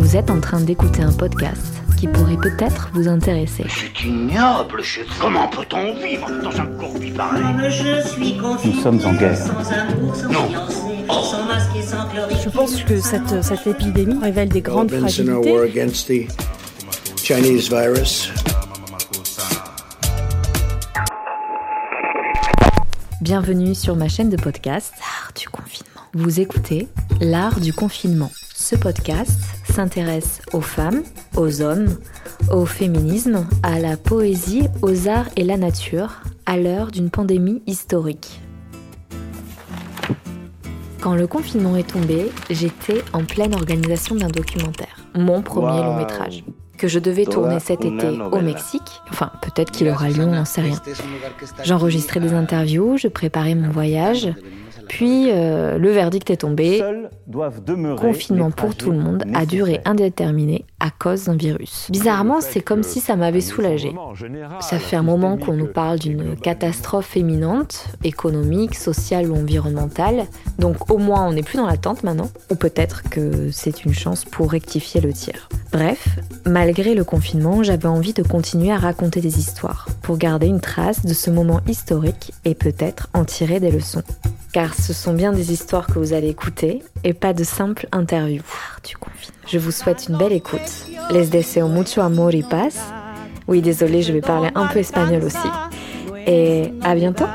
Vous êtes en train d'écouter un podcast qui pourrait peut-être vous intéresser. C'est ignoble, chef. Comment peut-on vivre dans un courbi pareil Je suis Nous sommes en guerre. Sans amour, sans Non. fiancé, sans masque et sans chlorine. Je pense que cette, cette épidémie révèle des grandes fragilités. Chinese virus. Bienvenue sur ma chaîne de podcast L'art du confinement. Vous écoutez L'art du confinement. Ce podcast s'intéresse aux femmes, aux hommes, au féminisme, à la poésie, aux arts et la nature à l'heure d'une pandémie historique. Quand le confinement est tombé, j'étais en pleine organisation d'un documentaire, mon premier Wow. long métrage, que je devais Toda tourner cet été au. Mexique. Enfin, peut-être qu'il aura lieu, on n'en sait rien. J'enregistrais des interviews, je préparais mon voyage, puis euh, le verdict est tombé. Seuls doivent demeurer Confinement pour tout le monde à durée indéterminée à cause d'un virus. Bizarrement, c'est comme si ça m'avait soulagée. Ça fait un moment qu'on nous parle d'une catastrophe éminente, économique, sociale ou environnementale, donc au moins on n'est plus dans l'attente maintenant, ou peut-être que c'est une chance pour rectifier le tir. Bref, malgré le confinement, j'avais envie de continuer à raconter des histoires, pour garder une trace de ce moment historique et peut-être en tirer des leçons. Car ce sont bien des histoires que vous allez écouter et pas de simples interviews. Je vous souhaite une belle écoute. Les deseo mucho amor y paz. Oui, désolé, je vais parler un peu espagnol aussi. Et à bientôt.